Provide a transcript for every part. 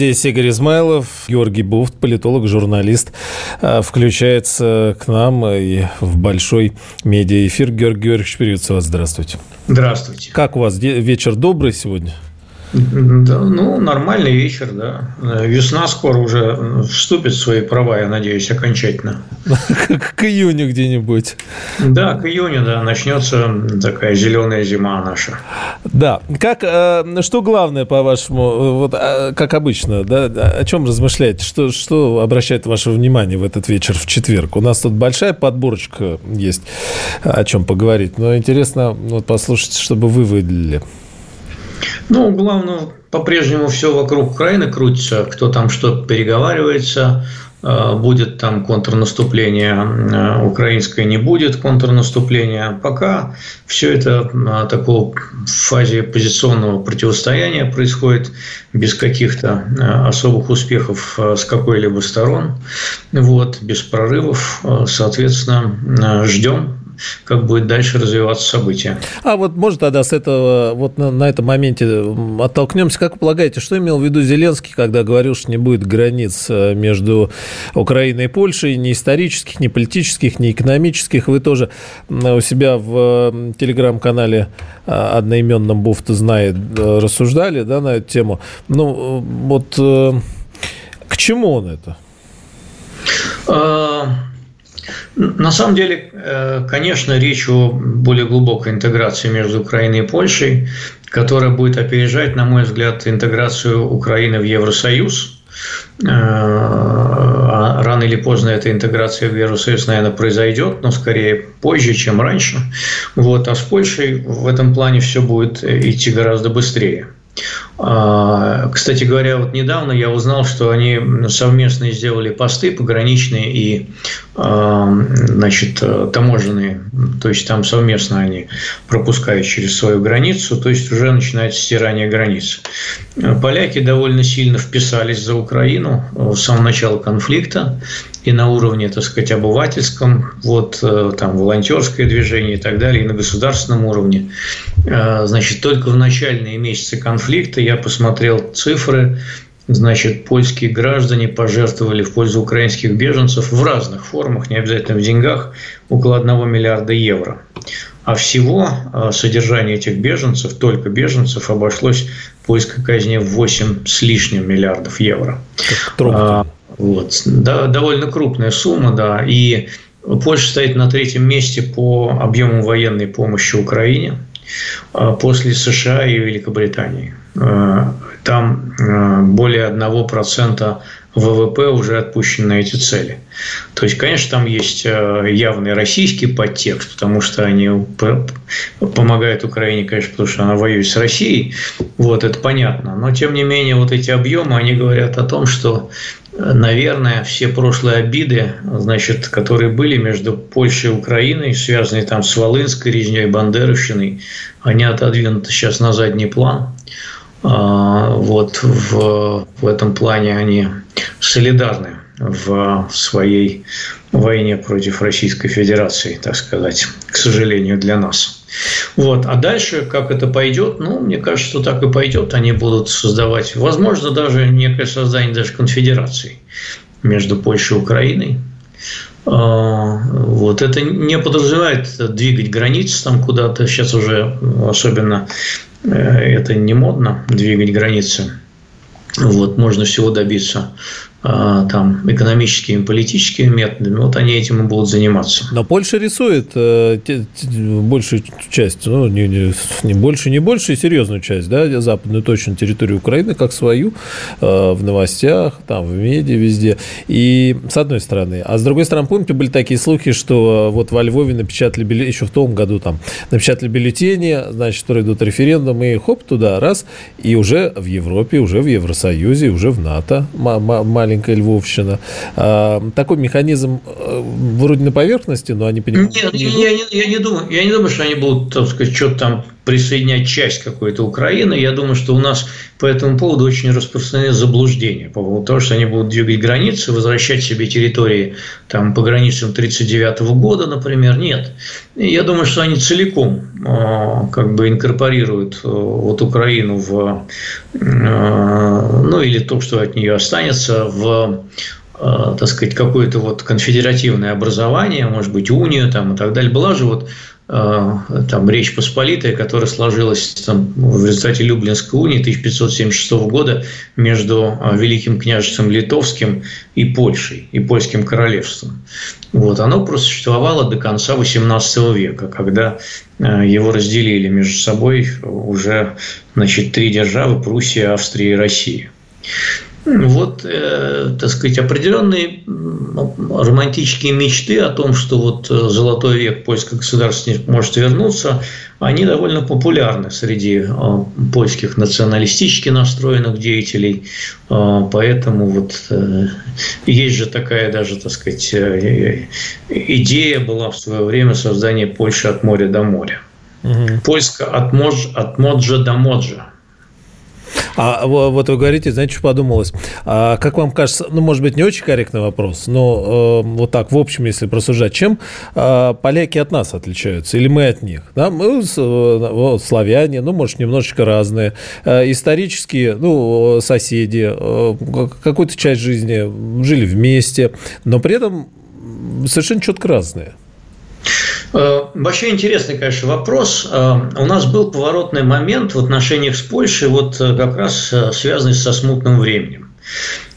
Здесь Игорь Измайлов, Георгий Буфт, политолог, журналист, а, включается к нам и в большой медиаэфир. Георгий Георгиевич, приветствую вас, здравствуйте. Здравствуйте. Как у вас вечер добрый сегодня? Да, ну, нормальный вечер, да. Весна скоро уже вступит в свои права, я надеюсь, окончательно. К июню где-нибудь. Да, к июню, да, начнется такая зеленая зима наша. Да. Как, э, что главное, по-вашему, вот а, как обычно, да, о чем размышляете? Что, что обращает ваше внимание в этот вечер в четверг? У нас тут большая подборочка есть, о чем поговорить. Но интересно вот послушать, чтобы вы выделили. Ну, главное, по-прежнему все вокруг Украины крутится, кто там что переговаривается, э, будет там контрнаступление э, украинское, не будет контрнаступления. Пока все это э, такого в фазе позиционного противостояния происходит без каких-то особых успехов с какой-либо сторон, вот, без прорывов. Соответственно, ждем как будет дальше развиваться события. А вот может тогда с этого, вот на, на этом моменте оттолкнемся. Как вы полагаете, что имел в виду Зеленский, когда говорил, что не будет границ э, между Украиной и Польшей, ни исторических, ни политических, ни экономических? Вы тоже у себя в телеграм-канале э, одноименном Буфта знает рассуждали да, на эту тему. Ну, вот э, к чему он это? А, на самом деле, э, конечно, речь о более глубокой интеграции между Украиной и Польшей, которая будет опережать, на мой взгляд, интеграцию Украины в Евросоюз. Э, а рано или поздно эта интеграция в Евросоюз, наверное, произойдет, но скорее позже, чем раньше. Вот. А с Польшей в этом плане все будет идти гораздо быстрее. А, кстати говоря, вот недавно я узнал, что они совместно сделали посты пограничные и а, значит, таможенные, то есть там совместно они пропускают через свою границу, то есть уже начинается стирание границ. Поляки довольно сильно вписались за Украину с самого начала конфликта и на уровне, так сказать, обывательском, вот э, там волонтерское движение и так далее, и на государственном уровне. Э, значит, только в начальные месяцы конфликта я посмотрел цифры, значит, польские граждане пожертвовали в пользу украинских беженцев в разных формах, не обязательно в деньгах, около 1 миллиарда евро. А всего э, содержание этих беженцев, только беженцев, обошлось польской казне в 8 с лишним миллиардов евро. Трудно. Вот. Да, довольно крупная сумма, да. И Польша стоит на третьем месте по объему военной помощи Украине а, после США и Великобритании. А, там а, более 1% ВВП уже отпущено на эти цели. То есть, конечно, там есть явный российский подтекст, потому что они помогают Украине, конечно, потому что она воюет с Россией. Вот, это понятно. Но, тем не менее, вот эти объемы, они говорят о том, что наверное, все прошлые обиды, значит, которые были между Польшей и Украиной, связанные там с Волынской резней, Бандеровщиной, они отодвинуты сейчас на задний план. А, вот в, в этом плане они солидарны в своей войне против Российской Федерации, так сказать, к сожалению, для нас. Вот. А дальше, как это пойдет, ну, мне кажется, что так и пойдет. Они будут создавать, возможно, даже некое создание даже конфедерации между Польшей и Украиной. А, вот. Это не подразумевает двигать границы там куда-то. Сейчас уже особенно э, это не модно, двигать границы. Вот, можно всего добиться там, экономическими, политическими методами, вот они этим и будут заниматься. Но Польша рисует э, большую часть, ну, не, не, не больше, не больше, серьезную часть, да, западную точно территорию Украины, как свою, э, в новостях, там, в медиа, везде. И с одной стороны. А с другой стороны, помните, были такие слухи, что вот во Львове напечатали бюллетени, еще в том году там, напечатали бюллетени, значит, которые идут референдумы, и хоп, туда, раз, и уже в Европе, уже в Евросоюзе, уже в НАТО маленький маленькая Львовщина. А, такой механизм э, вроде на поверхности, но они понимают. Нет, не я, не, я, не думаю, я не думаю, что они будут, так сказать, что-то там присоединять часть какой-то Украины. Я думаю, что у нас по этому поводу очень распространены заблуждения по поводу того, что они будут двигать границы, возвращать себе территории там, по границам 1939 года, например. Нет. Я думаю, что они целиком а, как бы инкорпорируют а, вот Украину в, а, ну или то, что от нее останется, в так сказать, какое-то вот конфедеративное образование, может быть, унию там и так далее. Была же вот там, Речь Посполитая, которая сложилась там, в результате Люблинской унии 1576 года между э, Великим княжеством Литовским и Польшей, и Польским королевством. Вот, оно просуществовало до конца XVIII века, когда э, его разделили между собой уже значит, три державы – Пруссия, Австрия и Россия вот, э, так сказать, определенные романтические мечты о том, что вот э, золотой век польской государственности может вернуться, они довольно популярны среди э, польских националистически настроенных деятелей. Э, поэтому вот э, есть же такая даже, так сказать, э, идея была в свое время создания Польши от моря до моря. Угу. Польска от, мож, от Моджа до Моджа. А вот вы говорите, знаете, что подумалось? А, как вам кажется, ну, может быть, не очень корректный вопрос, но э, вот так, в общем, если просужать, чем э, поляки от нас отличаются? Или мы от них? Да? Мы э, вот, славяне, ну, может, немножечко разные. Э, исторические, ну, соседи, э, какую-то часть жизни жили вместе, но при этом совершенно четко разные. Э, вообще интересный, конечно, вопрос. Э, у нас был поворотный момент в отношениях с Польшей, вот э, как раз связанный со смутным временем.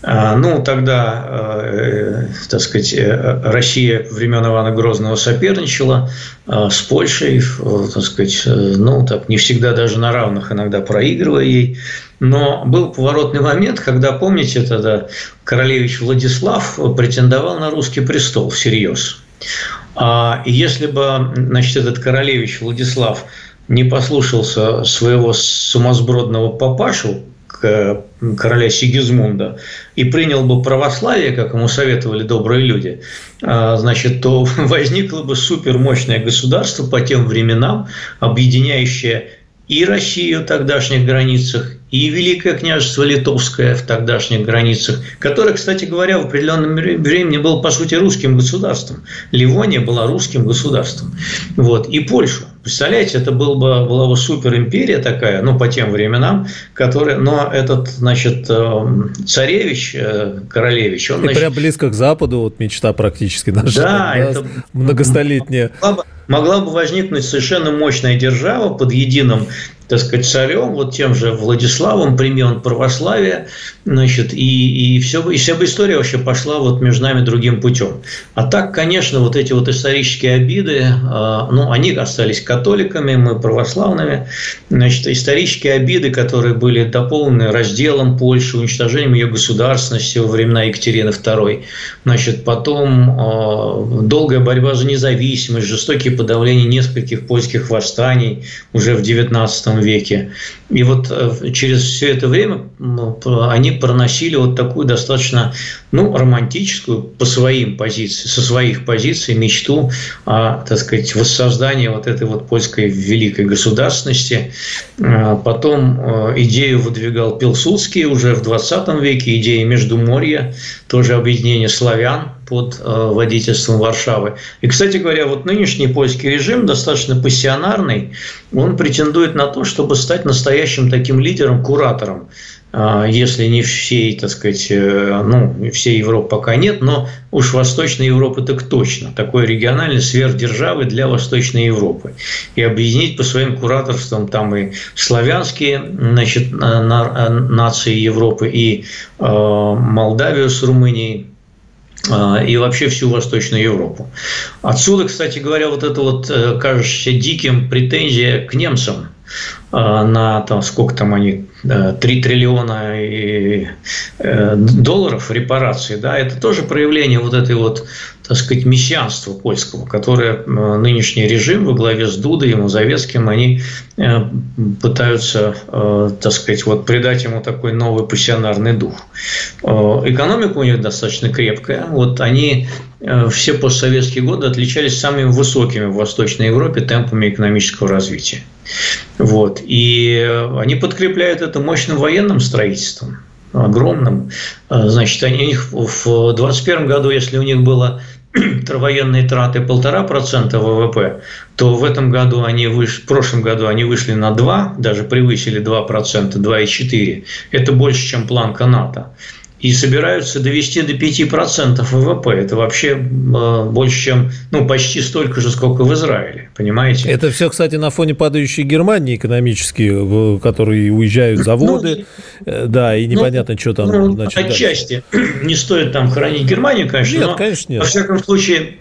Ну, тогда, так сказать, Россия времен Ивана Грозного соперничала с Польшей, так сказать, ну, так не всегда даже на равных, иногда проигрывая ей. Но был поворотный момент, когда, помните, тогда королевич Владислав претендовал на русский престол всерьез. А если бы, значит, этот королевич Владислав не послушался своего сумасбродного папашу, короля Сигизмунда, и принял бы православие, как ему советовали добрые люди, а, значит, то возникло бы супермощное государство по тем временам, объединяющее и Россию в тогдашних границах, и Великое княжество Литовское в тогдашних границах, которое, кстати говоря, в определенном времени было, по сути, русским государством. Ливония была русским государством. Вот. И Польшу. Представляете, это был бы, была бы суперимперия такая, ну, по тем временам, которая, но этот, значит, эм, царевич, э, королевич, он... И значит, прям близко к Западу, вот мечта практически наша. Да, это... Многостолетняя. Бы, могла бы возникнуть совершенно мощная держава под единым так сказать, царем, вот тем же Владиславом, примен православия, значит, и, и, все, и вся бы история вообще пошла вот между нами другим путем. А так, конечно, вот эти вот исторические обиды, а, ну, они остались католиками, мы православными, значит, исторические обиды, которые были дополнены разделом Польши, уничтожением ее государственности во времена Екатерины II, значит, потом а, долгая борьба за независимость, жестокие подавления нескольких польских восстаний уже в XIX веке. И вот э, через все это время они проносили вот такую достаточно ну, романтическую по своим позициям, со своих позиций мечту о, так сказать, воссоздании вот этой вот польской великой государственности. А потом э, идею выдвигал Пилсудский уже в 20 веке, идея Междуморья, тоже объединение славян под э, водительством Варшавы. И, кстати говоря, вот нынешний польский режим достаточно пассионарный, он претендует на то, чтобы стать настоящим таким лидером, куратором а, если не всей, так сказать, э, ну, всей Европы пока нет, но уж Восточной Европы так точно. Такой региональный сверхдержавы для Восточной Европы. И объединить по своим кураторствам там и славянские значит, нации Европы, и э, Молдавию с Румынией, э, и вообще всю Восточную Европу. Отсюда, кстати говоря, вот это вот кажущееся диким претензия к немцам на там, сколько там они 3 триллиона долларов репарации, да, это тоже проявление вот этой вот так сказать, мессианства польского, которое э, нынешний режим во главе с Дудой и Мазовецким, они э, пытаются, э, так сказать, вот придать ему такой новый пассионарный дух. Экономика у них достаточно крепкая. Вот они все постсоветские годы отличались самыми высокими в Восточной Европе темпами экономического развития. Вот. И они подкрепляют это мощным военным строительством огромным. Значит, они, у них в 2021 году, если у них было военные траты полтора процента ВВП, то в этом году они выш... в прошлом году они вышли на 2, даже превысили 2 процента, 2,4. Это больше, чем планка НАТО и собираются довести до 5% ВВП. Это вообще э, больше, чем, ну, почти столько же, сколько в Израиле, понимаете? Это все, кстати, на фоне падающей Германии экономические, которые уезжают ну, заводы, ну, да, и непонятно, ну, что там. Ну, значит, отчасти дальше. не стоит там хранить Германию, конечно, нет, но, конечно, нет. во всяком случае,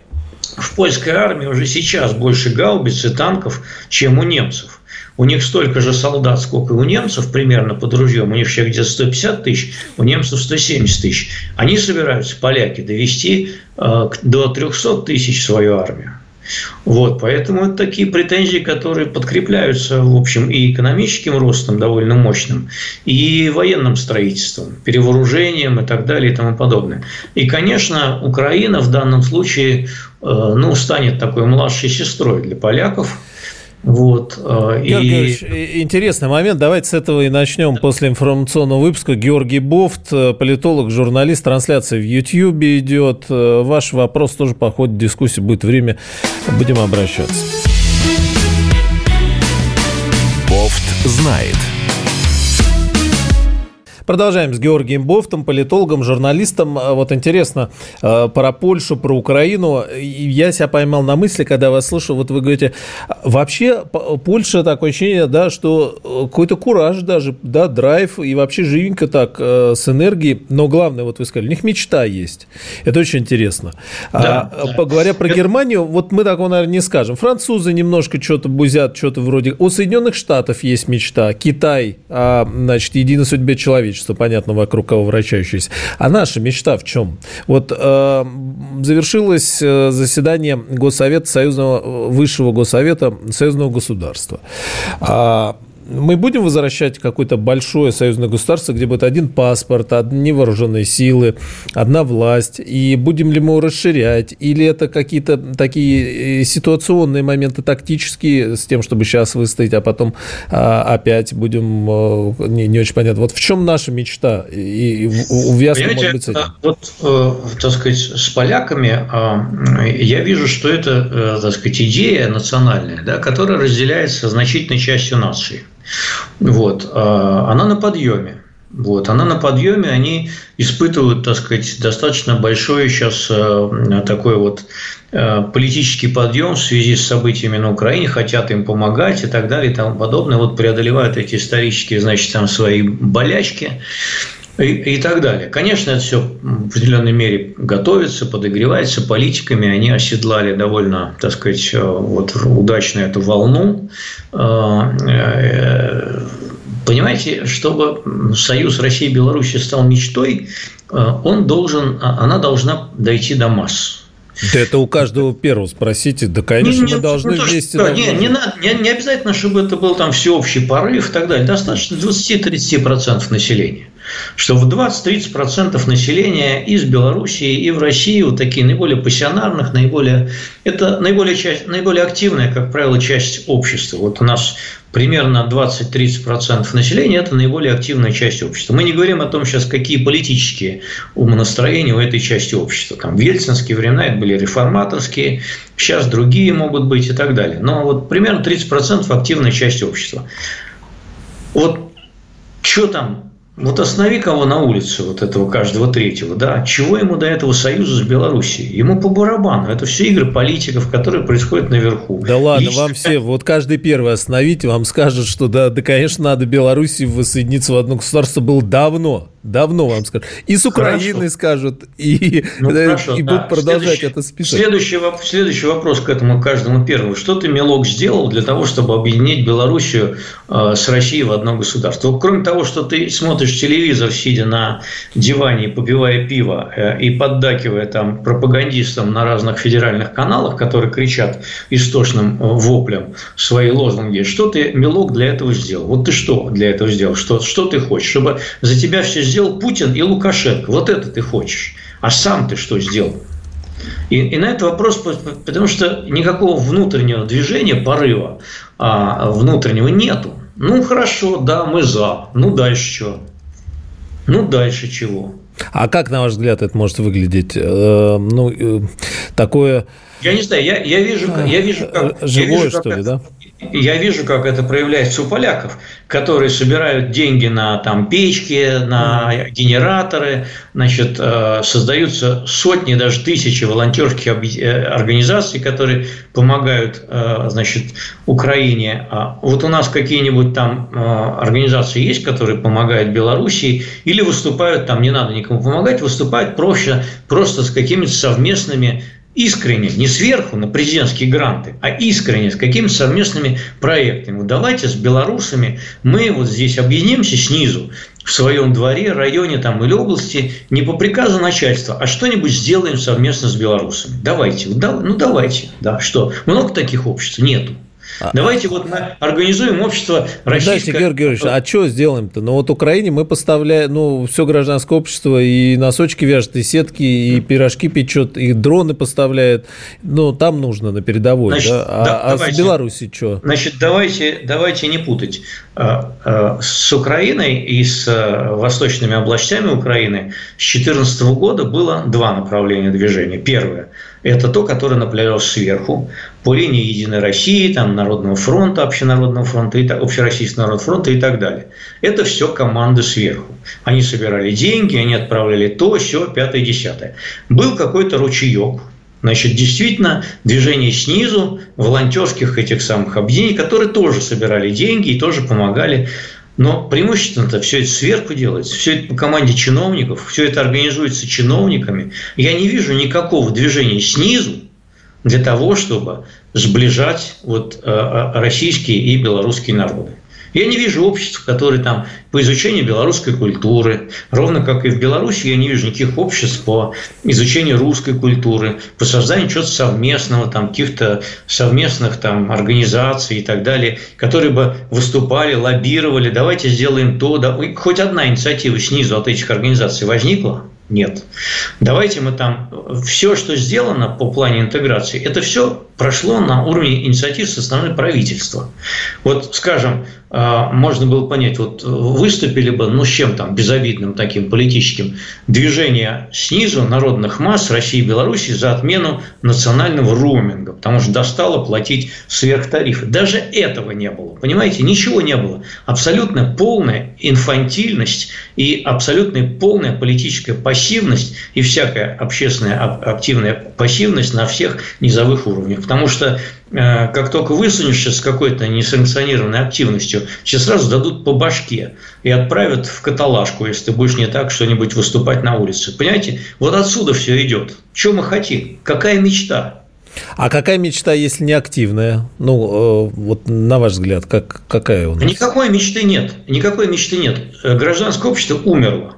в польской армии уже сейчас больше гаубиц и танков, чем у немцев. У них столько же солдат, сколько и у немцев, примерно под ружьем. У них сейчас где-то 150 тысяч, у немцев 170 тысяч. Они собираются, поляки, довести э, до 300 тысяч свою армию. Вот, поэтому это такие претензии, которые подкрепляются, в общем, и экономическим ростом довольно мощным, и военным строительством, перевооружением и так далее и тому подобное. И, конечно, Украина в данном случае э, ну, станет такой младшей сестрой для поляков – вот, э, Георгий и... интересный момент. Давайте с этого и начнем после информационного выпуска. Георгий Бофт, э, политолог, журналист, трансляция в YouTube идет. Э, ваш вопрос тоже по ходу дискуссии будет время. Будем обращаться. Бофт знает. Продолжаем с Георгием Бофтом, политологом, журналистом. А, вот интересно, а, про Польшу, про Украину. Я себя поймал на мысли, когда вас слышу, вот вы говорите, вообще Польша такое ощущение, да, что э, какой-то кураж даже, да, драйв, и вообще живенько так, э, с энергией. Но главное, вот вы сказали, у них мечта есть. Это очень интересно. Да, а, да. Говоря про Германию, вот мы такого, наверное, не скажем. Французы немножко что-то бузят, что-то вроде... У Соединенных Штатов есть мечта. Китай, значит, единой судьбе человека человечества, понятно, вокруг кого вращающееся. А наша мечта в чем? Вот э, завершилось э, заседание Госсовета Союзного, Высшего Госсовета Союзного государства. А, мы будем возвращать какое-то большое союзное государство, где будет один паспорт, одни вооруженные силы, одна власть, и будем ли мы его расширять, или это какие-то такие э, ситуационные моменты тактические с тем, чтобы сейчас выстоять, а потом а, опять будем а, не, не очень понятно. Вот в чем наша мечта и, и увязка, может быть, с этим? Вот, э, так сказать, с поляками э, я вижу, что это, э, так сказать, идея национальная, да, которая разделяется значительной частью нации. Вот. А, она на подъеме. Вот, она на подъеме, они испытывают, так сказать, достаточно большой сейчас э, такой вот э, политический подъем в связи с событиями на Украине, хотят им помогать и так далее и тому подобное, вот преодолевают эти исторические, значит, там свои болячки и, и так далее. Конечно, это все в определенной мере готовится, подогревается политиками. Они оседлали довольно, так сказать, э, вот удачно эту волну. Э, э, понимаете, чтобы союз России и Беларуси стал мечтой, он должен, она должна дойти до масс. Да это у каждого первого спросите. Да, конечно, не, мы должны ну, вместе... Что, не, не, надо, не, не обязательно, чтобы это был там всеобщий порыв и так далее. Достаточно 20-30% населения что в 20-30% населения из Белоруссии и в России вот такие наиболее пассионарных, наиболее, это наиболее, часть, наиболее активная, как правило, часть общества. Вот у нас примерно 20-30% населения – это наиболее активная часть общества. Мы не говорим о том сейчас, какие политические умонастроения у этой части общества. Там в ельцинские времена это были реформаторские, сейчас другие могут быть и так далее. Но вот примерно 30% активная часть общества. Вот что там вот останови кого на улице, вот этого каждого третьего, да, чего ему до этого союза с Белоруссией? Ему по барабану. Это все игры политиков, которые происходят наверху. Да ладно, Лично... вам все, вот каждый первый остановите, вам скажет, что да, да, конечно, надо Белоруссии воссоединиться в одно государство было давно. Давно вам скажут. И с Украины хорошо. скажут, и, ну, хорошо, и да. будут продолжать следующий, это списать. Следующий, следующий вопрос к этому каждому первому. Что ты, Милок, сделал для того, чтобы объединить Белоруссию э, с Россией в одно государство? Кроме того, что ты смотришь телевизор, сидя на диване, попивая пиво э, и поддакивая там пропагандистам на разных федеральных каналах, которые кричат истошным э, воплем свои лозунги, что ты, Милок, для этого сделал? Вот ты что для этого сделал? Что, что ты хочешь? Чтобы за тебя все сделал Путин и Лукашенко. Вот это ты хочешь. А сам ты что сделал? И, и на этот вопрос, потому что никакого внутреннего движения, порыва а, внутреннего нету. Ну хорошо, да, мы за. Ну дальше что? Ну дальше чего? А как, на ваш взгляд, это может выглядеть? Э, ну, э, такое... Я не знаю, я, я вижу, я вижу, как... Живое, я вижу, что как ли, да? Я вижу, как это проявляется у поляков, которые собирают деньги на там, печки, на генераторы, значит, э, создаются сотни, даже тысячи волонтерских э, организаций, которые помогают э, значит, Украине. А вот у нас какие-нибудь там организации есть, которые помогают Белоруссии, или выступают, там не надо никому помогать, выступают проще, просто с какими-то совместными искренне, не сверху на президентские гранты, а искренне с какими совместными проектами. Вот давайте с белорусами мы вот здесь объединимся снизу, в своем дворе, районе там, или области, не по приказу начальства, а что-нибудь сделаем совместно с белорусами. Давайте, ну давайте, да, что? Много таких обществ? Нету. А, Давайте вот мы организуем общество российское. Дайте, Георгий Георгиевич, а что сделаем-то? Ну вот Украине мы поставляем, ну все гражданское общество и носочки вяжет, и сетки, и пирожки печет, и дроны поставляет. Ну там нужно на передовой, Значит, да? А, да, а давайте, с Беларуси что? Значит, давайте, давайте не путать. А, а, с Украиной и с восточными областями Украины с 2014 года было два направления движения. Первое – это то, которое наблюдалось сверху, по линии Единой России, там, Народного фронта, Общенародного фронта, и, Общероссийского народного фронта и так далее. Это все команды сверху. Они собирали деньги, они отправляли то, все, пятое, десятое. Был какой-то ручеек, Значит, действительно, движение снизу, волонтерских этих самых объединений, которые тоже собирали деньги и тоже помогали но преимущественно-то все это сверху делается, все это по команде чиновников, все это организуется чиновниками. Я не вижу никакого движения снизу для того, чтобы сближать вот э, э, российские и белорусские народы. Я не вижу обществ, которые там по изучению белорусской культуры, ровно как и в Беларуси, я не вижу никаких обществ по изучению русской культуры, по созданию чего-то совместного, там, каких-то совместных там, организаций и так далее, которые бы выступали, лоббировали, давайте сделаем то, да. хоть одна инициатива снизу от этих организаций возникла, нет. Давайте мы там все, что сделано по плане интеграции, это все прошло на уровне инициатив со стороны правительства. Вот, скажем, а, можно было понять, вот выступили бы, ну, с чем там, безобидным таким политическим, движение снизу народных масс России и Беларуси за отмену национального роуминга, потому что достало платить сверхтарифы. Даже этого не было, понимаете, ничего не было. Абсолютно полная инфантильность и абсолютно полная политическая пассивность и всякая общественная активная пассивность на всех низовых уровнях. Потому что Э, как только высунешься с какой-то несанкционированной активностью, тебе сразу дадут по башке и отправят в каталажку, если ты будешь не так что-нибудь выступать на улице. Понимаете? Вот отсюда все идет. Что мы хотим? Какая мечта? А какая мечта, если не активная? Ну, э, вот на ваш взгляд, как, какая у нас? Никакой мечты нет. Никакой мечты нет. Э, гражданское общество умерло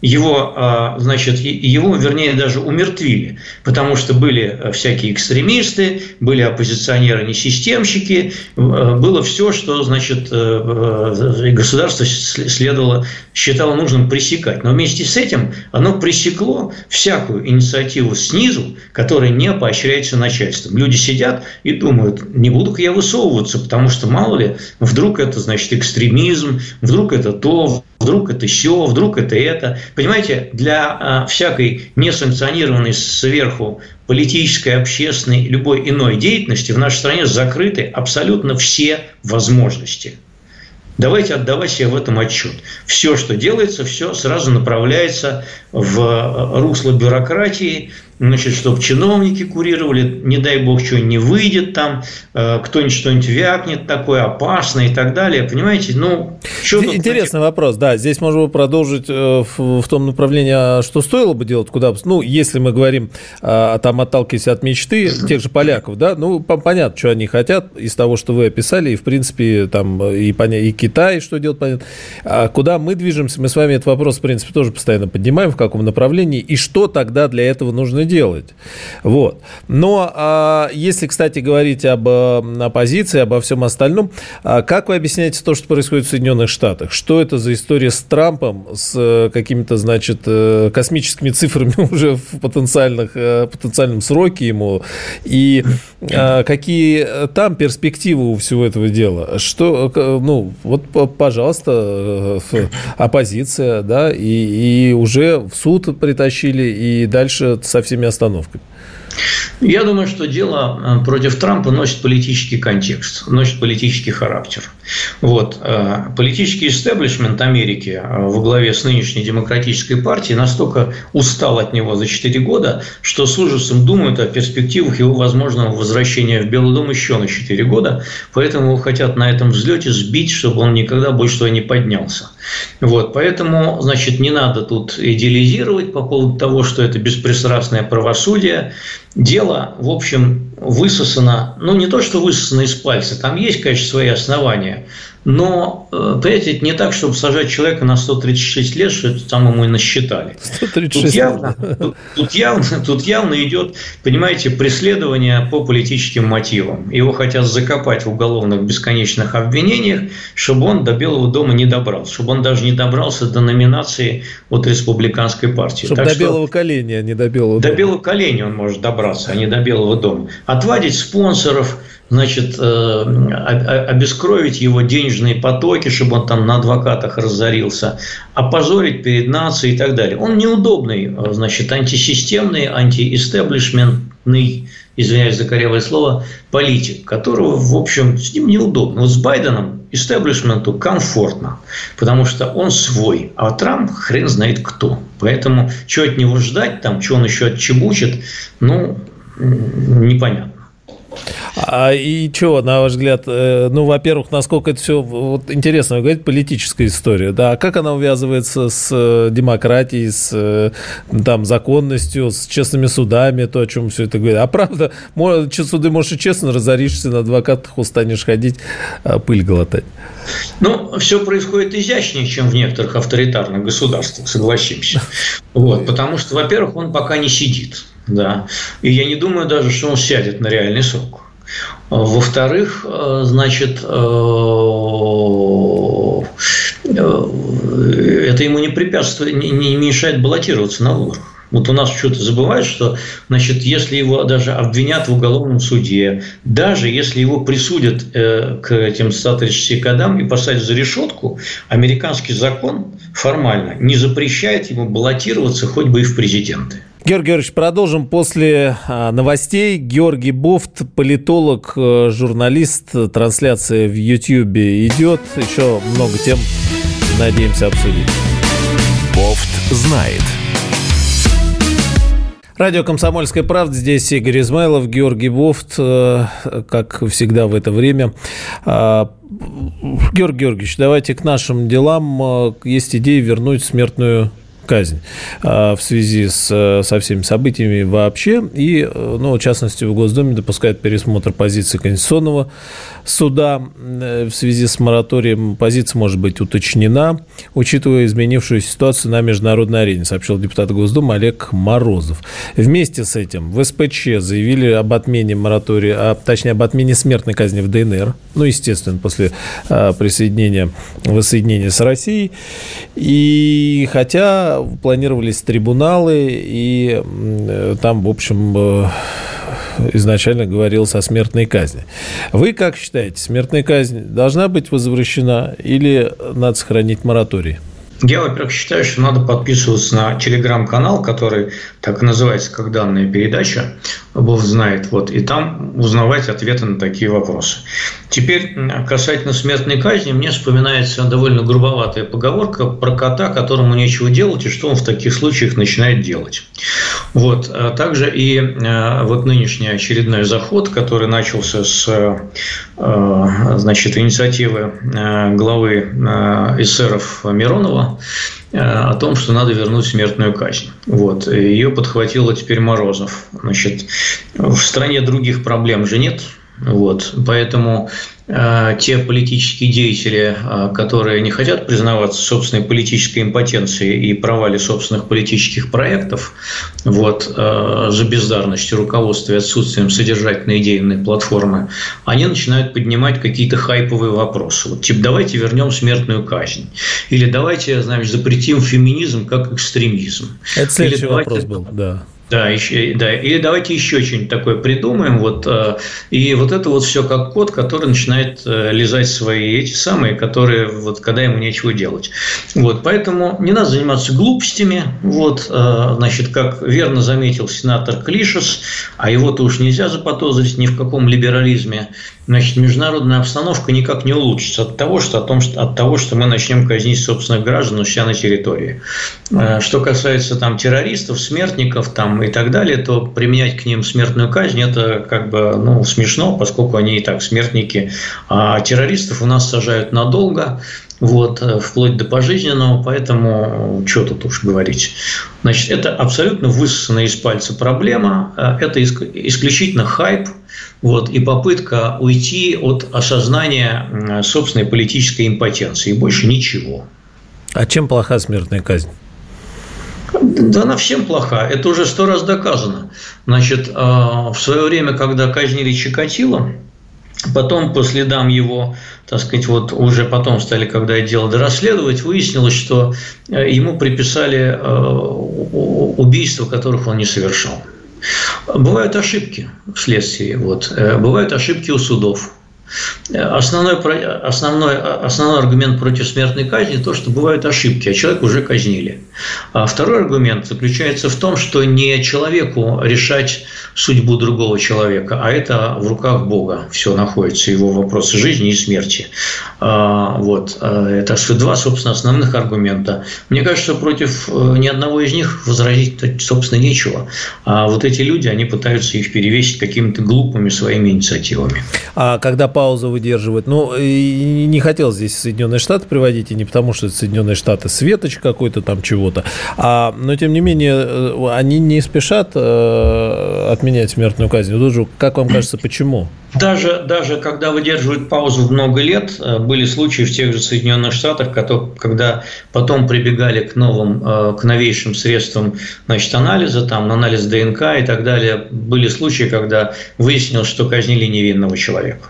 его, а, значит, его, вернее, даже умертвили, потому что были э, всякие экстремисты, были оппозиционеры-несистемщики, э, было все, что, значит, э, государство следовало, считало нужным пресекать. Но вместе с этим оно пресекло всякую инициативу снизу, которая не поощряется начальством. Люди сидят и думают, не буду-ка я высовываться, потому что, мало ли, вдруг это, значит, экстремизм, вдруг это то, вдруг это все, вдруг это это. Понимаете, для а, всякой несанкционированной сверху политической, общественной, любой иной деятельности в нашей стране закрыты абсолютно все возможности. Давайте отдавать себе в этом отчет. Все, что делается, все сразу направляется в русло бюрократии, значит, чтобы чиновники курировали, не дай бог, что не выйдет там, э, кто-нибудь что-нибудь вякнет такое опасное и так далее. Понимаете, ну, что Интересный тут... вопрос, да. Здесь можем продолжить э, в, в том направлении, а что стоило бы делать, куда Ну, если мы говорим, а, там, отталкиваясь от мечты тех же поляков, да, ну, понятно, что они хотят из того, что вы описали, и, в принципе, там, и, и Китай, что делать, понятно. А куда мы движемся, мы с вами этот вопрос, в принципе, тоже постоянно поднимаем, в каком направлении, и что тогда для этого нужно делать. Вот. Но а, если, кстати, говорить об оппозиции, обо всем остальном, а как вы объясняете то, что происходит в Соединенных Штатах? Что это за история с Трампом, с э, какими-то, значит, э, космическими цифрами уже в потенциальных, э, потенциальном сроке ему? И а, какие там перспективы у всего этого дела? Что, ну, вот, пожалуйста, оппозиция, да, и, и уже в суд притащили, и дальше со всеми остановками. Я думаю, что дело э, против Трампа носит политический контекст, носит политический характер. Вот. Э, политический истеблишмент Америки э, во главе с нынешней демократической партией настолько устал от него за 4 года, что с ужасом думают о перспективах его возможного возвращения в Белый дом еще на 4 года, поэтому хотят на этом взлете сбить, чтобы он никогда больше туда не поднялся. Вот. Поэтому, значит, не надо тут идеализировать по поводу того, что это беспристрастное правосудие, дело, в общем, высосано, ну не то, что высосано из пальца, там есть, конечно, свои основания, но, э, понимаете, не так, чтобы сажать человека на 136 лет, что это там ему и насчитали. 136 тут явно, тут, тут, явно, тут явно идет, понимаете, преследование по политическим мотивам. Его хотят закопать в уголовных бесконечных обвинениях, чтобы он до Белого дома не добрался, чтобы он даже не добрался до номинации от республиканской партии. Чтобы так до Белого коленя, а не до Белого До дома. Белого коленя он может добраться, а не до Белого дома. Отвадить спонсоров – значит, э, обескровить его денежные потоки, чтобы он там на адвокатах разорился, опозорить перед нацией и так далее. Он неудобный, э, значит, антисистемный, антиэстеблишментный, извиняюсь за корявое слово, политик, которого, в общем, с ним неудобно. Вот с Байденом истеблишменту комфортно, потому что он свой, а Трамп хрен знает кто. Поэтому что от него ждать, там, что он еще отчебучит, ну, непонятно. А и что, на ваш взгляд, э, ну, во-первых, насколько это все, вот интересно, вы говорите, политическая история, да, а как она увязывается с э, демократией, с э, там законностью, с честными судами, то, о чем все это говорит. А правда, суды, можешь и честно разоришься, на адвокатах устанешь ходить, а пыль глотать. Ну, все происходит изящнее, чем в некоторых авторитарных государствах, согласимся. Вот, потому что, во-первых, он пока не сидит. Да. И я не думаю даже, что он сядет на реальный срок. Во-вторых, э, значит, э, э, это ему не препятствует, не мешает баллотироваться на выборах. Вот у нас что-то забывают, что, значит, если его даже обвинят в уголовном суде, даже если его присудят к этим 136 годам и посадят за решетку, американский закон формально не запрещает ему баллотироваться хоть бы и в президенты. Георгий Георгиевич, продолжим после а, новостей. Георгий Бофт, политолог, э, журналист. Трансляция в YouTube идет. Еще много тем надеемся обсудить. Бофт знает. Радио «Комсомольская правда». Здесь Игорь Измайлов, Георгий Бофт, э, как всегда в это время. А, Георгий Георгиевич, давайте к нашим делам. Э, есть идея вернуть смертную казнь а, в связи с, со всеми событиями вообще. И, ну, в частности, в Госдуме допускают пересмотр позиции Конституционного суда э, в связи с мораторием. Позиция может быть уточнена, учитывая изменившуюся ситуацию на международной арене, сообщил депутат Госдумы Олег Морозов. Вместе с этим в СПЧ заявили об отмене моратория, а, точнее, об отмене смертной казни в ДНР. Ну, естественно, после а, присоединения, воссоединения с Россией. И хотя планировались трибуналы, и там, в общем, э, изначально говорилось о смертной казни. Вы как считаете, смертная казнь должна быть возвращена или надо сохранить мораторий? Я, во-первых, считаю, что надо подписываться на телеграм-канал, который так и называется, как данная передача, Бог знает, вот, и там узнавать ответы на такие вопросы. Теперь, касательно смертной казни, мне вспоминается довольно грубоватая поговорка про кота, которому нечего делать, и что он в таких случаях начинает делать. Вот. А также и э, вот нынешний очередной заход, который начался с э, значит, инициативы главы эсеров Миронова, о том, что надо вернуть смертную казнь. Вот. Ее подхватила теперь Морозов. Значит, в стране других проблем же нет. Вот. Поэтому э, те политические деятели, э, которые не хотят признаваться собственной политической импотенции и провале собственных политических проектов, вот, э, за бездарностью руководства и отсутствием содержательной идейной платформы, они начинают поднимать какие-то хайповые вопросы. Вот, типа, давайте вернем смертную казнь. Или давайте, значит, запретим феминизм как экстремизм. Это следующий Или вопрос был, да. Да, еще, да, или давайте еще что-нибудь такое придумаем, вот, э, и вот это вот все как кот, который начинает э, лизать свои эти самые, которые, вот, когда ему нечего делать. Вот, поэтому не надо заниматься глупостями, вот, э, значит, как верно заметил сенатор Клишес, а его-то уж нельзя заподозрить ни в каком либерализме, значит, международная обстановка никак не улучшится от того, что, о том, что, от того, что мы начнем казнить собственных граждан у себя на территории. Что касается там террористов, смертников, там и так далее, то применять к ним смертную казнь – это как бы ну, смешно, поскольку они и так смертники. А террористов у нас сажают надолго, вот, э, вплоть до пожизненного, поэтому что тут уж говорить. Значит, это абсолютно высосанная из пальца проблема, э, это исключительно хайп, вот, и попытка уйти от осознания собственной политической импотенции, и больше ничего. А чем плоха смертная казнь? Да она всем плоха. Это уже сто раз доказано. Значит, в свое время, когда казнили Чикатило, Потом, по следам его, так сказать, вот уже потом стали, когда дело дорасследовать, выяснилось, что э, ему приписали э, убийства, которых он не совершал. Бывают ошибки в следствии, вот. Э, бывают ошибки у судов. Основной, основной, основной аргумент против смертной казни – то, что бывают ошибки, а человека уже казнили. А второй аргумент заключается в том, что не человеку решать судьбу другого человека, а это в руках Бога все находится, его вопросы жизни и смерти. А, вот. А, это два, собственно, основных аргумента. Мне кажется, против э, ни одного из них возразить, собственно, нечего. А вот эти люди, они пытаются их перевесить какими-то глупыми своими инициативами. А когда пауза выдерживает. Ну, и не хотел здесь Соединенные Штаты приводить, и не потому, что Соединенные Штаты светоч какой-то там чего-то, а, но, тем не менее, э, они не спешат э, отменять смертную казнь. Же, как вам кажется, почему? Даже, даже когда выдерживают паузу много лет, э, были случаи в тех же Соединенных Штатах, когда потом прибегали к новым, к новейшим средствам значит, анализа, там, анализ ДНК и так далее. Были случаи, когда выяснилось, что казнили невинного человека.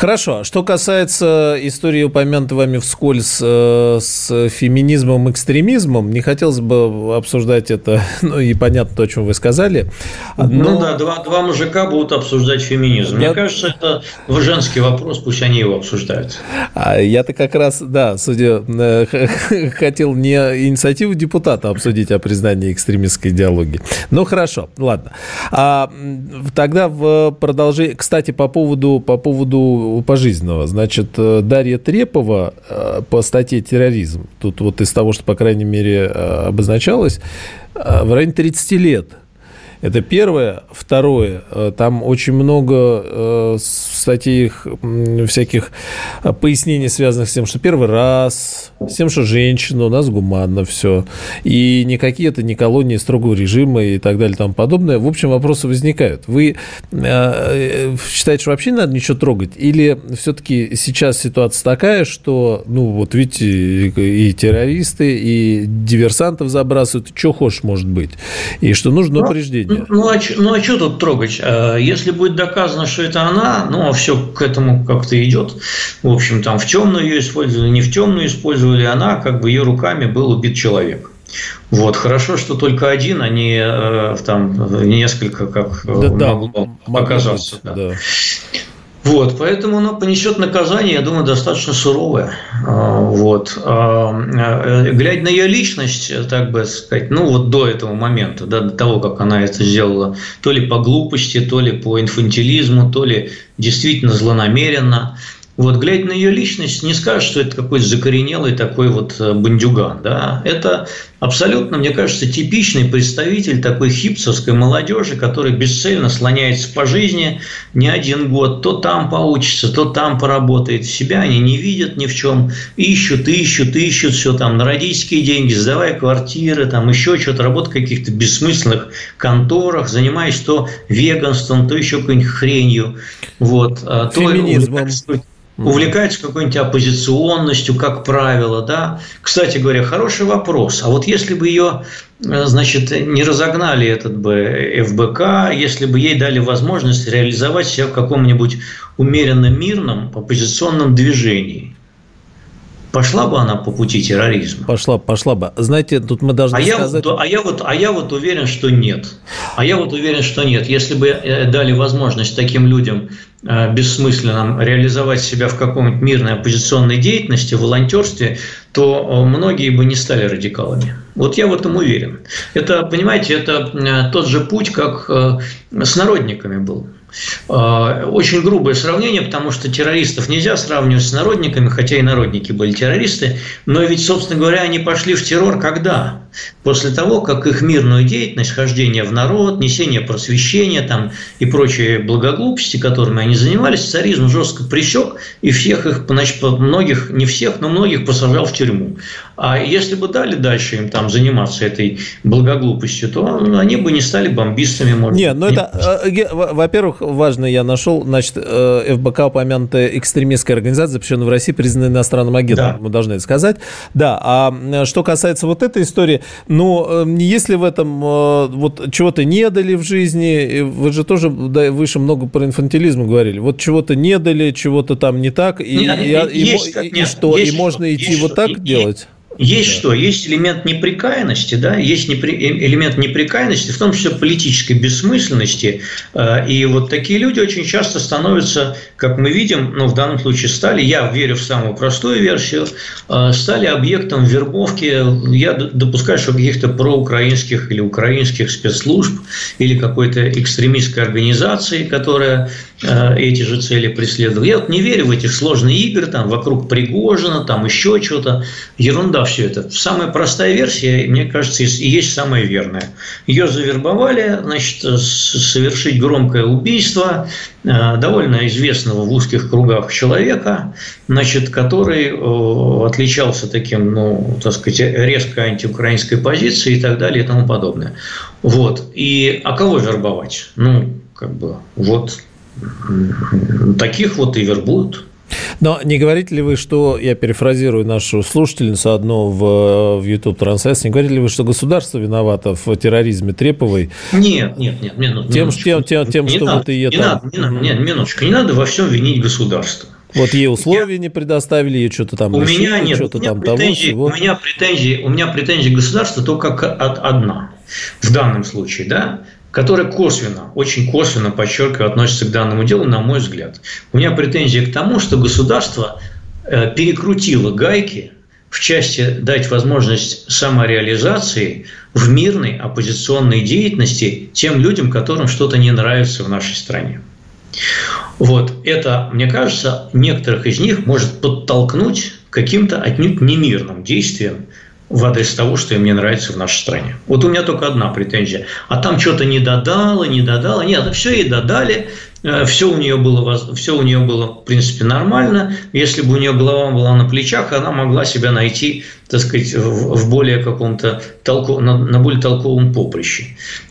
Хорошо. Что касается истории, упомянутой вами вскользь э, с феминизмом и экстремизмом, не хотелось бы обсуждать это, ну и понятно то, о чем вы сказали. Но... Ну да, два, два мужика будут обсуждать феминизм. Мне кажется, это женский вопрос, пусть они его обсуждают. А я-то как раз, да, судя, э, хотел не инициативу депутата обсудить, а признание экстремистской идеологии. Ну хорошо, ладно. А, тогда в продолжение, кстати, по поводу, по поводу пожизненного. Значит, э, Дарья Трепова э, по статье «Терроризм», тут вот из того, что, по крайней мере, э, обозначалось, в районе 30 лет – это первое. Второе, э, там очень много э, статей всяких э, пояснений, связанных с тем, что первый раз, с тем, что женщина у нас гуманно все, и никакие это не колонии строгого режима и так далее и тому подобное. В общем, вопросы возникают. Вы считаете, что вообще не надо ничего трогать? Или все-таки сейчас ситуация такая, что, ну, вот видите, и террористы, и диверсантов забрасывают, что хочешь может быть, и что нужно упреждение? Ну, ну, а, ну, а что тут трогать? А, если будет доказано, что это она, ну, а все к этому как-то идет. В общем, там в темную ее использовали, не в темную использовали, она, как бы ее руками был убит человек. Вот, хорошо, что только один, а не э, там несколько, как да, могло да, показаться. Да. Да. Вот, поэтому оно понесет наказание, я думаю, достаточно суровое. А, вот. А, э, глядя на ее личность, так бы сказать, ну вот до этого момента, да, до того, как она это сделала, то ли по глупости, то ли по инфантилизму, то ли действительно злонамеренно – вот, глядя на ее личность, не скажешь, что это какой-то закоренелый такой вот э, бандюган. Да? Это абсолютно, мне кажется, типичный представитель такой хипсовской молодежи, который бесцельно слоняется по жизни не один год. То там поучится, то там поработает. Себя они не видят ни в чем. Ищут, ищут, ищут все там на родительские деньги, сдавая квартиры, там еще что-то, работать в каких-то бессмысленных конторах, занимаясь то веганством, то еще какой-нибудь хренью. Вот. А Феминизмом. То, увлекается какой-нибудь оппозиционностью, как правило, да. Кстати говоря, хороший вопрос. А вот если бы ее, э, значит, не разогнали этот бы ФБК, если бы ей дали возможность реализовать себя в каком-нибудь умеренно мирном оппозиционном движении, Пошла бы она по пути терроризма? Пошла, пошла бы. Знаете, тут мы должны а сказать... Я, а, я вот, а я вот уверен, что нет. А я вот уверен, что нет. Если бы э, дали возможность таким людям э, бессмысленным реализовать себя в каком-нибудь мирной оппозиционной деятельности, волонтерстве, то э, многие бы не стали радикалами. Вот я в этом уверен. Это, понимаете, это тот же путь, как с народниками был. А, очень грубое сравнение, потому что террористов нельзя сравнивать с народниками, хотя и народники были террористы, но ведь, собственно говоря, они пошли в террор когда? После того, как их мирную деятельность, хождение в народ, несение просвещения там, и прочие благоглупости, которыми они занимались, царизм жестко пресек и всех их, значит, многих, не всех, но многих посажал в тюрьму. А если бы дали дальше им там заниматься этой благоглупостью, то они бы не стали бомбистами. Может, Нет, ну это, э, во-первых, важно, я нашел, значит, э, ФБК упомянутая экстремистская организация, запрещенная в России, признана иностранным агентом, да. мы должны это сказать. Да, а что касается вот этой истории, ну, если в этом вот чего-то не дали в жизни, вы же тоже да, выше много про инфантилизм говорили, вот чего-то не дали, чего-то там не так, и, нет, и, есть, и, и, нет, что, и можно идти вот так и, делать? Есть да. что? Есть элемент неприкаянности, да, есть непри... Э, элемент неприкаянности, в том числе политической бессмысленности. Э, и вот такие люди очень часто становятся, как мы видим, ну, в данном случае стали, я верю в самую простую версию, э, стали объектом вербовки, я допускаю, что каких-то проукраинских или украинских спецслужб или какой-то экстремистской организации, которая эти же цели преследовала. Я вот не верю в эти сложные игры, там, вокруг Пригожина, там еще что-то. Ерунда все это. Самая простая версия, мне кажется, и есть самая верная. Ее завербовали, значит, совершить громкое убийство э, довольно известного в узких кругах человека, значит, который э, отличался таким, ну, так сказать, резко антиукраинской позицией и так далее и тому подобное. Вот. И а кого вербовать? Ну, как бы, вот таких вот и вербуют. Но не говорите ли вы, что, я перефразирую нашу слушательницу одну в, в YouTube-трансляции, не говорите ли вы, что государство виновато в терроризме Треповой? Нет, нет, нет. Минут, тем, тем, тем, тем не что надо, вот ее не там... Надо, не надо, нет, минуточку, не надо во всем винить государство. Вот ей условия я... не предоставили, ей что-то там у лишили, меня нет, что-то у меня там претензии, того, У меня претензии, у меня претензии государства только от одна в данном случае, да, которая косвенно, очень косвенно, подчеркиваю, относится к данному делу, на мой взгляд. У меня претензии к тому, что государство э, перекрутило гайки в части дать возможность самореализации в мирной оппозиционной деятельности тем людям, которым что-то не нравится в нашей стране. Вот это, мне кажется, некоторых из них может подтолкнуть к каким-то отнюдь немирным действиям, в адрес того, что им не нравится в нашей стране. Вот у меня только одна претензия. А там что-то не додало, не додало. Нет, все и додали, все у нее было, все у нее было, в принципе, нормально. Если бы у нее голова была на плечах, она могла себя найти, так сказать, в более каком-то толку, на, на более толковом поприще.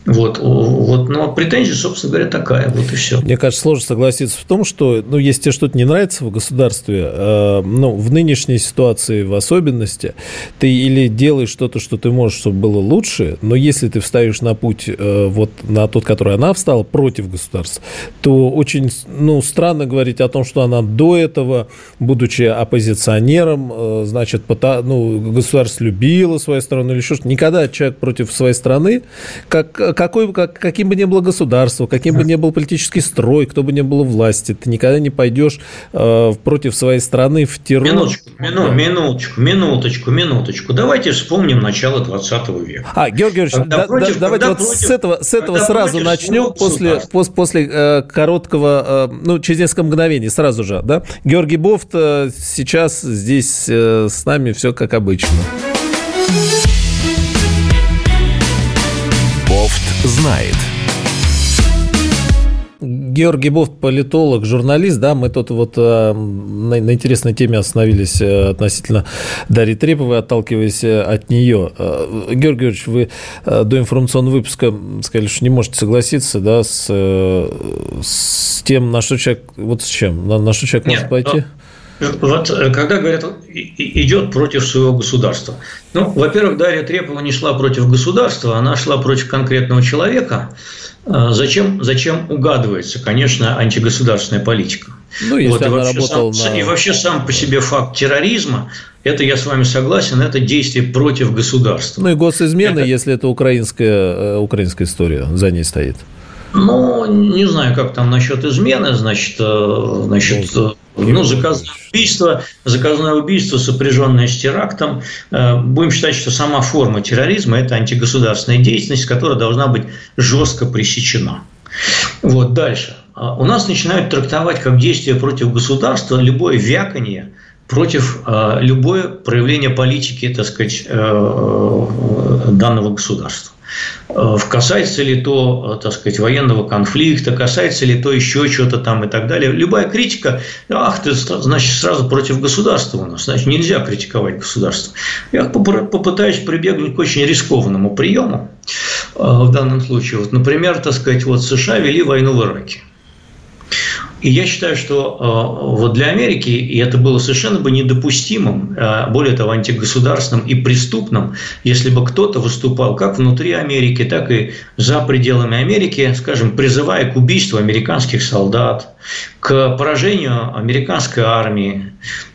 Вот, вот, но претензия, собственно говоря, такая, вот и все. Мне кажется, сложно согласиться в том, что, ну, если тебе что-то не нравится в государстве, э, ну, в нынешней ситуации в особенности, ты или делаешь что-то, что ты можешь, чтобы было лучше, но если ты встаешь на путь, э, вот на тот, который она встала, против государства, то очень ну, странно говорить о том, что она до этого, будучи оппозиционером, э, значит, ну, государство любило свою страну или что-то. Никогда человек против своей страны, как, какой, как, каким бы ни было государство, каким бы ни был политический строй, кто бы ни был власти, ты никогда не пойдешь э, против своей страны в террор. Минуточку, мину, да. минуточку, минуточку, минуточку. Давайте вспомним начало 20 века. А, Георгий Георгиевич, да, против, да, давайте вот против, с этого, с этого сразу начнем после, после, после э, короткого, э, ну, через несколько мгновений, сразу же, да? Георгий Бофт э, сейчас здесь э, с нами все как обычно. Бофт знает. Георгий Бофт, политолог, журналист, да, мы тут вот э, на, на интересной теме остановились э, относительно Дарьи Треповой, отталкиваясь э, от нее. Э, Георгий Георгиевич, вы э, до информационного выпуска сказали, что не можете согласиться, да, с, э, с тем, на что человек, вот с чем, на, на что человек Нет, может пойти? Вот э, когда говорят, идет против своего государства. Ну, во-первых, Дарья Трепова не шла против государства, она шла против конкретного человека. А, зачем, зачем угадывается, конечно, антигосударственная политика? Ну, если вот, и, вообще сам, на... и вообще сам по себе факт терроризма, это я с вами согласен, это действие против государства. Ну и госизмена, это... если это украинская, э, украинская история за ней стоит. Ну, не знаю, как там насчет измены, значит, э, значит, ну, ну, заказное убийство, заказное убийство, сопряженное с терактом. Э, будем считать, что сама форма терроризма – это антигосударственная деятельность, которая должна быть жестко пресечена. Вот дальше. У нас начинают трактовать как действие против государства любое вяканье против э, любое проявление политики, так сказать, данного государства. Э, касается ли то, э, так сказать, военного конфликта, касается ли то еще чего-то там и так далее. Любая критика, ах, ты, значит, сразу против государства у нас, значит, нельзя критиковать государство. Я попытаюсь прибегнуть к очень рискованному приему э, в данном случае. Вот, например, так сказать, вот США вели войну в Ираке. И я считаю, что э, вот для Америки, и это было совершенно бы недопустимым, э, более того, антигосударственным и преступным, если бы кто-то выступал как внутри Америки, так и за пределами Америки, скажем, призывая к убийству американских солдат, к поражению американской армии,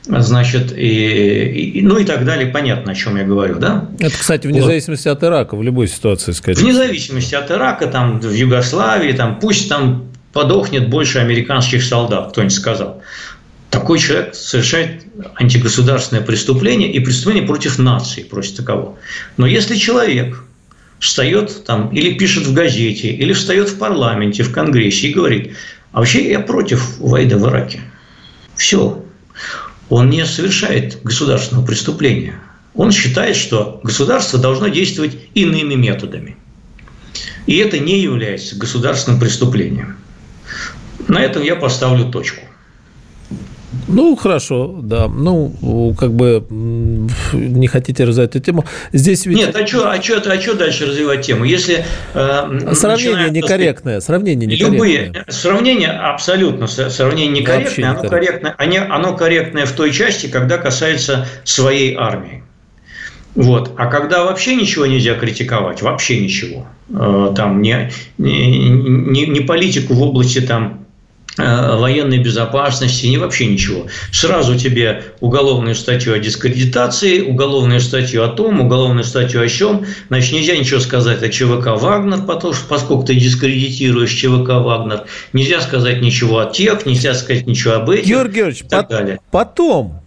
значит, и, и, ну и так далее, понятно, о чем я говорю, да? Это, кстати, вне вот. зависимости от Ирака, в любой ситуации, сказать. Вне зависимости от Ирака, там, в Югославии, там, пусть там подохнет больше американских солдат, кто-нибудь сказал. Такой человек совершает антигосударственное преступление и преступление против нации, против такового. Но если человек встает там или пишет в газете, или встает в парламенте, в Конгрессе и говорит, а вообще я против войны в Ираке. Все. Он не совершает государственного преступления. Он считает, что государство должно действовать иными методами. И это не является государственным преступлением. На этом я поставлю точку. Ну, хорошо, да. Ну, как бы не хотите развивать эту тему. Здесь ведь... Нет, а что а чё, а чё дальше развивать тему? Если э, Сравнение некорректное. Сравнение некорректное. Любые сравнения абсолютно сравнение некорректное. Оно корректное, оно корректное в той части, когда касается своей армии. Вот. А когда вообще ничего нельзя критиковать, вообще ничего, э, там не, не, не, политику в области там, военной безопасности, не вообще ничего. Сразу тебе уголовную статью о дискредитации, уголовную статью о том, уголовную статью о чем. Значит, нельзя ничего сказать о ЧВК «Вагнер», потому что, поскольку ты дискредитируешь ЧВК «Вагнер», нельзя сказать ничего о тех, нельзя сказать ничего об этих Георгий Георгиевич, и так далее. потом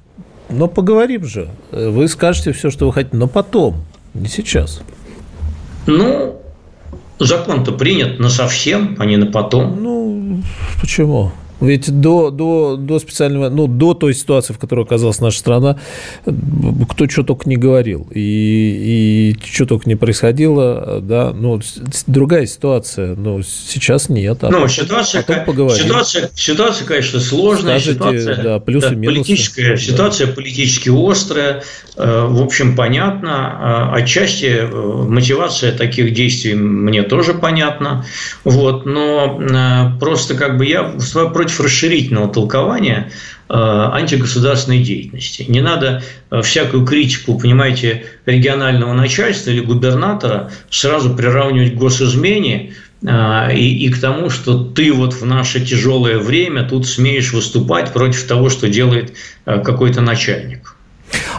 но поговорим же. Вы скажете все, что вы хотите, но потом, не сейчас. Ну, закон-то принят на совсем, а не на потом. Ну, почему? Ведь до, до, до специального, ну, до той ситуации, в которой оказалась наша страна, кто что только не говорил, и, и что только не происходило, да, ну, другая ситуация, но сейчас нет. А ну, потом, ситуация, потом поговорим. Ситуация, ситуация, конечно, сложная, Скажите, ситуация, да, плюсы, да, политическая, да. ситуация политически острая, э, в общем, понятно, э, отчасти э, мотивация таких действий мне тоже понятна, вот, но просто как бы я против против расширительного толкования э, антигосударственной деятельности. Не надо э, всякую критику, понимаете, регионального начальства или губернатора сразу приравнивать к госизмене а, и, и к тому, что ты вот в наше тяжелое время тут смеешь выступать против того, что делает какой-то начальник.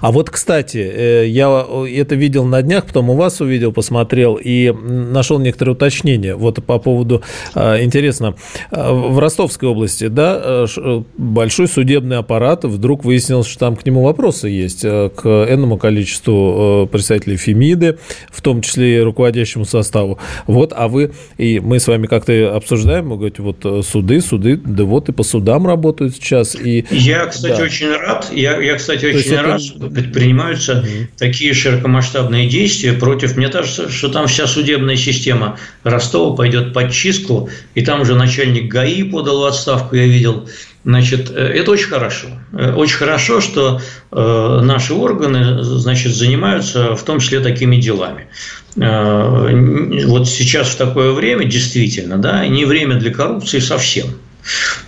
А вот, кстати, э, я это видел на днях, потом у вас увидел, посмотрел и нашел некоторые уточнения. Вот по поводу, э, интересно, э, в Ростовской области, да, большой судебный аппарат, вдруг выяснилось, что там к нему вопросы есть, к энному количеству представителей Фемиды, в том числе и руководящему составу. Вот, а вы, и мы с вами как-то обсуждаем, вы говорите, вот суды, суды, да вот и по судам работают сейчас. И, я, кстати, да. очень рад, я, я кстати, очень рад, раз предпринимаются такие широкомасштабные действия против... Мне кажется, что там вся судебная система Ростова пойдет под чистку, и там уже начальник ГАИ подал в отставку, я видел. Значит, э, это очень хорошо. Э, очень хорошо, что э, наши органы, значит, занимаются в том числе такими делами. Вот сейчас в такое время, действительно, да, не время для коррупции совсем.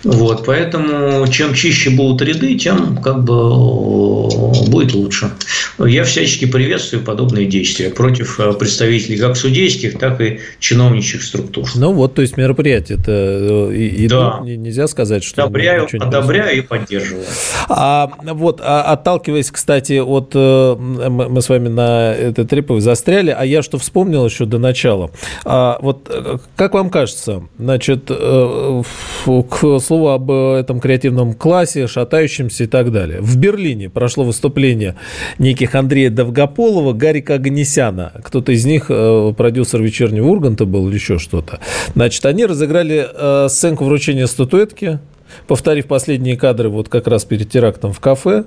Вот, поэтому чем чище будут ряды, тем как бы будет лучше. Я всячески приветствую подобные действия против э, представителей как судейских, так и чиновничьих структур. Ну вот, то есть мероприятие это э, и, да. нельзя сказать, что одобряю, одобряю и поддерживаю. А вот а, отталкиваясь, кстати, от э, мы с вами на этой треповой застряли, а я что вспомнил еще до начала. А, вот как вам кажется, значит, к слову об этом креативном классе, шатающемся и так далее. В Берлине прошло выступление неких Андрея Довгополова, Гарика Аганесяна. Кто-то из них э, продюсер «Вечернего Урганта» был или еще что-то. Значит, они разыграли э, сценку вручения статуэтки повторив последние кадры вот как раз перед терактом в кафе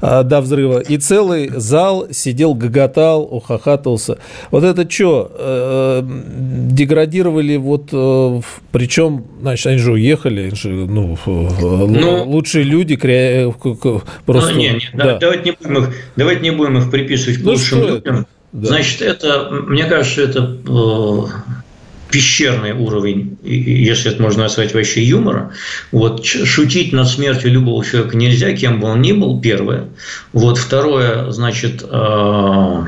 а, до взрыва, и целый зал сидел, гоготал, ухахатывался. Вот это что, э, деградировали вот, э, причем, значит, они же уехали, ну, ну лучшие люди, кре... просто... Ну, нет, нет, да. давайте, не будем их, давайте не будем их приписывать к ну, лучшим людям. Да. Значит, это, мне кажется, это пещерный уровень, если это можно назвать вообще юмора. Вот шутить над смертью любого человека нельзя, кем бы он ни был, первое. Вот второе, значит, э,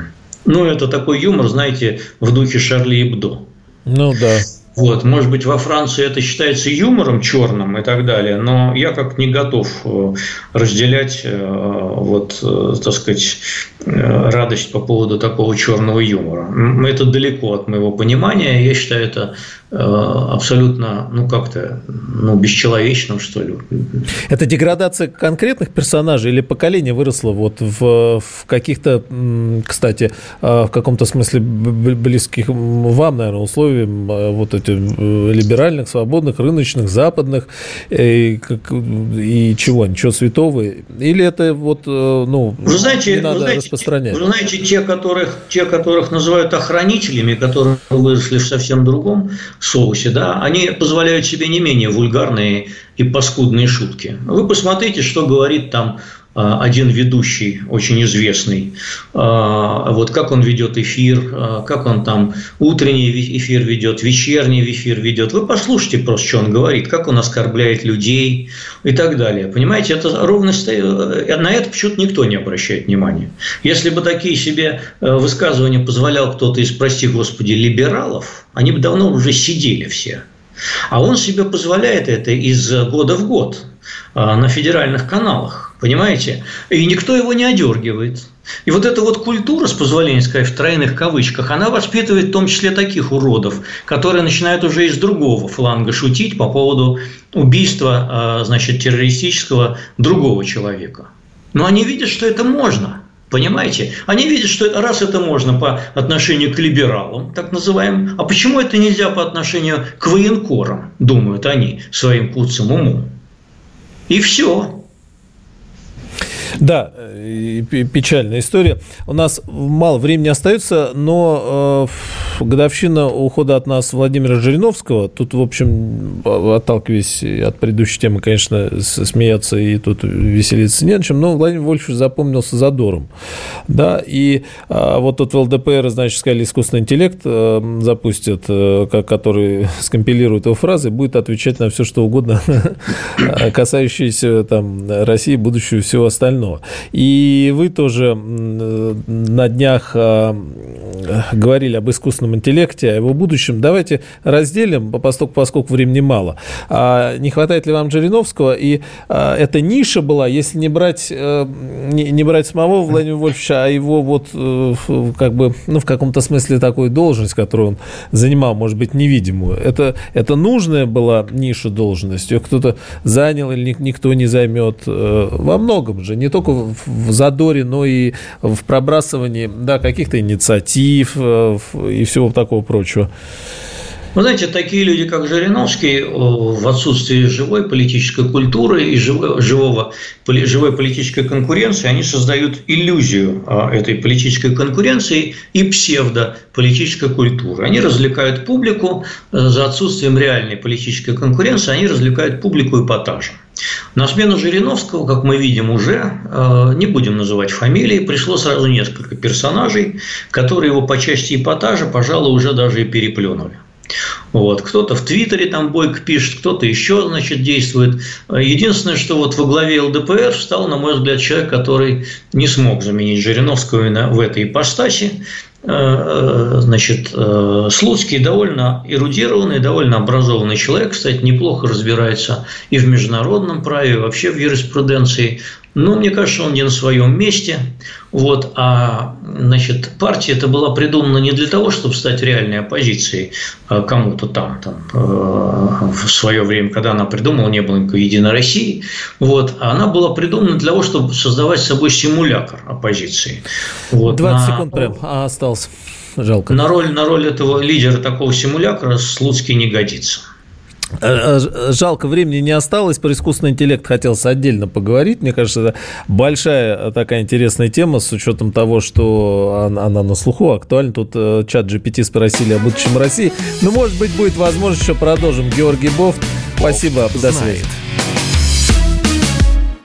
ну это такой юмор, знаете, в духе Шарли Эбдо. Ну да. Вот, может быть, во Франции это считается юмором черным и так далее, но я как не готов э, разделять, э, вот, э, так сказать, радость по поводу такого черного юмора. Это далеко от моего понимания. Я считаю это абсолютно, ну, как-то, ну, бесчеловечным, что ли. Это деградация конкретных персонажей или поколение выросло вот в, в каких-то, кстати, э, в каком-то смысле близких вам, наверное, условиям э, вот этих либеральных, свободных, рыночных, западных и, и чего, ничего святого? Или это вот, ну, вы знаете, не надо вы знаете, распространять? Вы знаете, те, которых, те, которых называют охранителями, которые выросли в совсем другом соусе, да, они позволяют себе не менее вульгарные и паскудные шутки. Вы посмотрите, что говорит там один ведущий, очень известный, а, вот как он ведет эфир, а, как он там утренний эфир ведет, вечерний эфир ведет. Вы послушайте просто, что он говорит, как он оскорбляет людей и так далее. Понимаете, это ровно э, на это почему-то никто не обращает внимания. Если бы такие себе э, высказывания позволял кто-то из, прости господи, либералов, они бы давно уже сидели все. А он себе позволяет это из года в год на федеральных каналах. Понимаете? И никто его не одергивает. И вот эта вот культура, с позволения сказать, в тройных кавычках, она воспитывает в том числе таких уродов, которые начинают уже из другого фланга шутить по поводу убийства, а, значит, террористического другого человека. Но они видят, что это можно. Понимаете? Они видят, что раз это можно по отношению к либералам, так называемым, а почему это нельзя по отношению к военкорам, думают они своим куцым умом. И все. Да, печальная история. У нас мало времени остается, но э, годовщина ухода от нас Владимира Жириновского. Тут, в общем, отталкиваясь от предыдущей темы, конечно, смеяться и тут веселиться не на чем, но Владимир Вольфович запомнился задором. Да, и э, вот тут в ЛДПР, значит, сказали, искусственный интеллект э, запустят, э, который скомпилирует его фразы, будет отвечать на все, что угодно, касающееся там России, будущего всего остального остального. И вы тоже на днях а, говорили об искусственном искусственном интеллекте, о его будущем. Давайте разделим, поскольку, поскольку времени мало. А не хватает ли вам Жириновского? И а, эта ниша была, если не брать, а, не, не брать самого Владимира Вольфовича, а его вот а, как бы, ну, в каком-то смысле такую должность, которую он занимал, может быть, невидимую. Это, это нужная была ниша должность, ее кто-то занял или никто не займет. Во многом же, не только в задоре, но и в пробрасывании да, каких-то инициатив и всего такого прочего. Вы знаете, такие люди, как Жириновский, в отсутствии живой политической культуры и живого, живой политической конкуренции, они создают иллюзию а, этой политической конкуренции и псевдополитической культуры. Они развлекают публику э, за отсутствием реальной политической конкуренции, они развлекают публику эпатажем. На смену Жириновского, как мы видим уже, э, не будем называть фамилии, пришло сразу несколько персонажей, которые его по части эпатажа, пожалуй, уже даже и переплюнули. Вот. Кто-то в Твиттере там бойко пишет, кто-то еще, значит, действует. Единственное, что вот во главе ЛДПР стал, на мой взгляд, человек, который не смог заменить Жириновского именно в этой ипостаси. Э, э, значит, э, Слуцкий довольно эрудированный, довольно образованный человек, кстати, неплохо разбирается и в международном праве, и вообще в юриспруденции. Но мне кажется, он не на своем месте. Вот, а значит, партия это была придумана не для того, чтобы стать реальной оппозицией кому-то там, там в свое время, когда она придумала, не было никакой Единой России. Вот, а она была придумана для того, чтобы создавать с собой симулятор оппозиции. Вот, 20 на... секунд прям остался. Жалко. На роль, на роль этого лидера такого симулятора Слуцкий не годится. Э, э, жалко, времени не осталось. Про искусственный интеллект хотелось отдельно поговорить. Мне кажется, это большая такая интересная тема с учетом того, что она, на слуху актуальна. Тут э, чат GPT спросили о будущем России. Но, может быть, будет возможность еще продолжим. Георгий Бофт, спасибо. До связи.